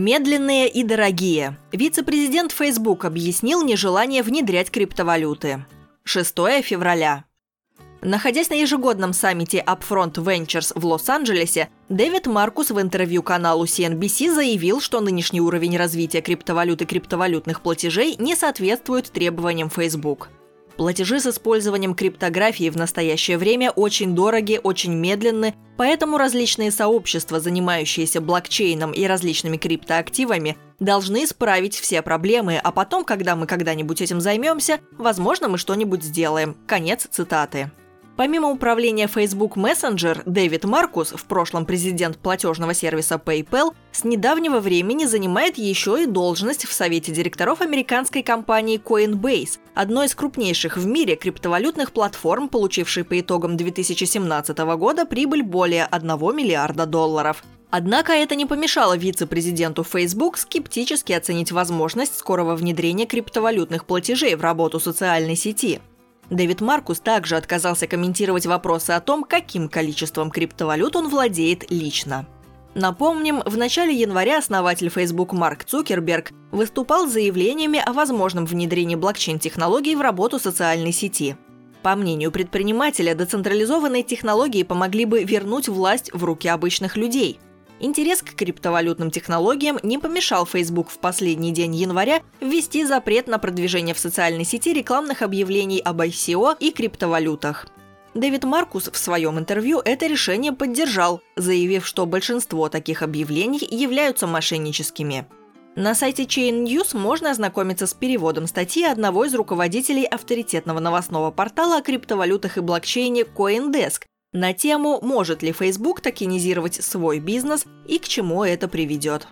Медленные и дорогие. Вице-президент Facebook объяснил нежелание внедрять криптовалюты. 6 февраля. Находясь на ежегодном саммите Upfront Ventures в Лос-Анджелесе, Дэвид Маркус в интервью каналу CNBC заявил, что нынешний уровень развития криптовалют и криптовалютных платежей не соответствует требованиям Facebook. Платежи с использованием криптографии в настоящее время очень дороги, очень медленны, поэтому различные сообщества, занимающиеся блокчейном и различными криптоактивами, должны исправить все проблемы, а потом, когда мы когда-нибудь этим займемся, возможно, мы что-нибудь сделаем. Конец цитаты. Помимо управления Facebook Messenger, Дэвид Маркус, в прошлом президент платежного сервиса PayPal, с недавнего времени занимает еще и должность в совете директоров американской компании Coinbase, одной из крупнейших в мире криптовалютных платформ, получившей по итогам 2017 года прибыль более 1 миллиарда долларов. Однако это не помешало вице-президенту Facebook скептически оценить возможность скорого внедрения криптовалютных платежей в работу социальной сети. Дэвид Маркус также отказался комментировать вопросы о том, каким количеством криптовалют он владеет лично. Напомним, в начале января основатель Facebook Марк Цукерберг выступал с заявлениями о возможном внедрении блокчейн-технологий в работу социальной сети. По мнению предпринимателя, децентрализованные технологии помогли бы вернуть власть в руки обычных людей – Интерес к криптовалютным технологиям не помешал Facebook в последний день января ввести запрет на продвижение в социальной сети рекламных объявлений об ICO и криптовалютах. Дэвид Маркус в своем интервью это решение поддержал, заявив, что большинство таких объявлений являются мошенническими. На сайте Chain News можно ознакомиться с переводом статьи одного из руководителей авторитетного новостного портала о криптовалютах и блокчейне CoinDesk, на тему «Может ли Facebook токенизировать свой бизнес и к чему это приведет?».